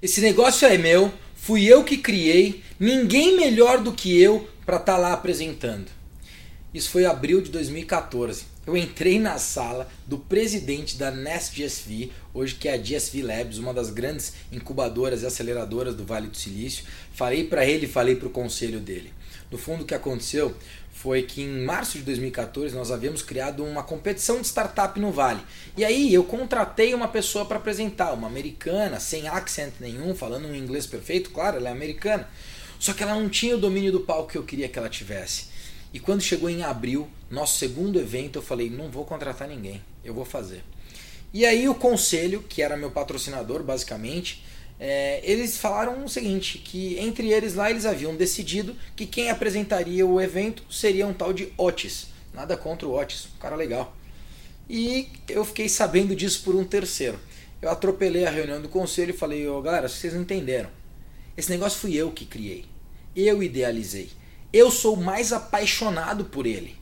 Esse negócio é meu, fui eu que criei, ninguém melhor do que eu para estar tá lá apresentando. Isso foi abril de 2014. Eu entrei na sala do presidente da Nest GSV, hoje que é a GSV Labs, uma das grandes incubadoras e aceleradoras do Vale do Silício. Falei para ele, falei para o conselho dele. No fundo, o que aconteceu foi que em março de 2014 nós havíamos criado uma competição de startup no Vale. E aí eu contratei uma pessoa para apresentar, uma americana, sem accent nenhum, falando um inglês perfeito, claro, ela é americana. Só que ela não tinha o domínio do palco que eu queria que ela tivesse. E quando chegou em abril, nosso segundo evento, eu falei: não vou contratar ninguém, eu vou fazer. E aí o conselho, que era meu patrocinador basicamente, é, eles falaram o seguinte, que entre eles lá eles haviam decidido que quem apresentaria o evento seria um tal de Otis. Nada contra o Otis, um cara legal. E eu fiquei sabendo disso por um terceiro. Eu atropelei a reunião do conselho e falei, oh, galera, vocês não entenderam. Esse negócio fui eu que criei. Eu idealizei. Eu sou mais apaixonado por ele.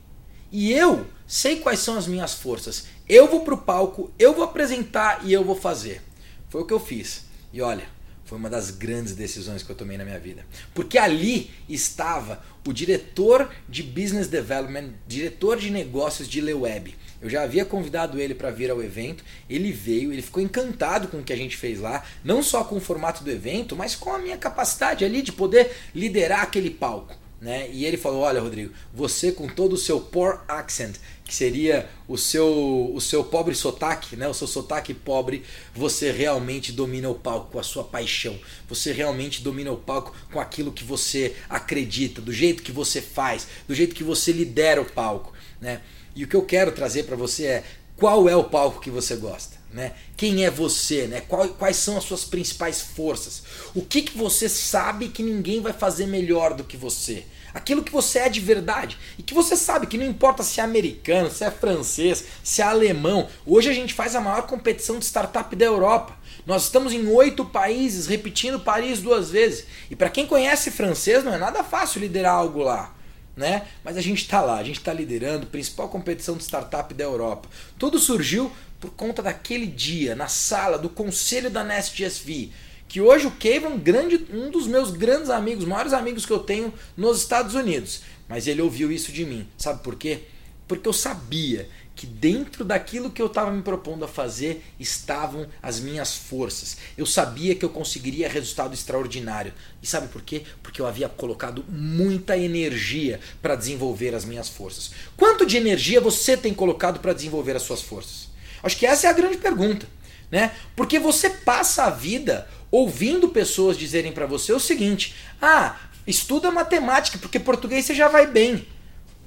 E eu sei quais são as minhas forças. Eu vou pro palco, eu vou apresentar e eu vou fazer. Foi o que eu fiz. E olha, foi uma das grandes decisões que eu tomei na minha vida. Porque ali estava o diretor de Business Development, diretor de negócios de Leweb. Eu já havia convidado ele para vir ao evento, ele veio, ele ficou encantado com o que a gente fez lá, não só com o formato do evento, mas com a minha capacidade ali de poder liderar aquele palco. Né? E ele falou: Olha, Rodrigo, você com todo o seu poor accent, que seria o seu, o seu pobre sotaque, né? o seu sotaque pobre, você realmente domina o palco com a sua paixão. Você realmente domina o palco com aquilo que você acredita, do jeito que você faz, do jeito que você lidera o palco. Né? E o que eu quero trazer para você é qual é o palco que você gosta. Né? Quem é você? Né? quais são as suas principais forças? O que, que você sabe que ninguém vai fazer melhor do que você? Aquilo que você é de verdade. E que você sabe que não importa se é americano, se é francês, se é alemão. Hoje a gente faz a maior competição de startup da Europa. Nós estamos em oito países, repetindo Paris duas vezes. E para quem conhece francês, não é nada fácil liderar algo lá. Né? Mas a gente está lá, a gente está liderando a principal competição de startup da Europa. Tudo surgiu por conta daquele dia na sala do conselho da Nest GSV, que hoje o Cave é um, grande, um dos meus grandes amigos, maiores amigos que eu tenho nos Estados Unidos. Mas ele ouviu isso de mim. Sabe por quê? Porque eu sabia que dentro daquilo que eu estava me propondo a fazer estavam as minhas forças. Eu sabia que eu conseguiria resultado extraordinário. E sabe por quê? Porque eu havia colocado muita energia para desenvolver as minhas forças. Quanto de energia você tem colocado para desenvolver as suas forças? Acho que essa é a grande pergunta, né? Porque você passa a vida ouvindo pessoas dizerem para você o seguinte: "Ah, estuda matemática, porque português você já vai bem".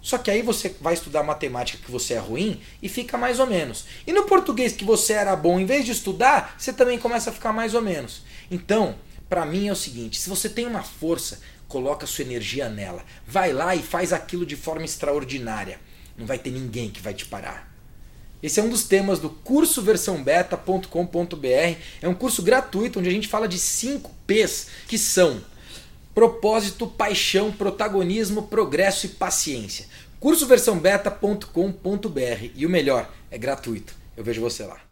Só que aí você vai estudar matemática que você é ruim e fica mais ou menos. E no português que você era bom, em vez de estudar, você também começa a ficar mais ou menos. Então, para mim é o seguinte, se você tem uma força, coloca sua energia nela. Vai lá e faz aquilo de forma extraordinária. Não vai ter ninguém que vai te parar. Esse é um dos temas do curso versão beta.com.br. É um curso gratuito onde a gente fala de 5 P's que são propósito, paixão, protagonismo, progresso e paciência. Curso versão beta.com.br e o melhor, é gratuito. Eu vejo você lá.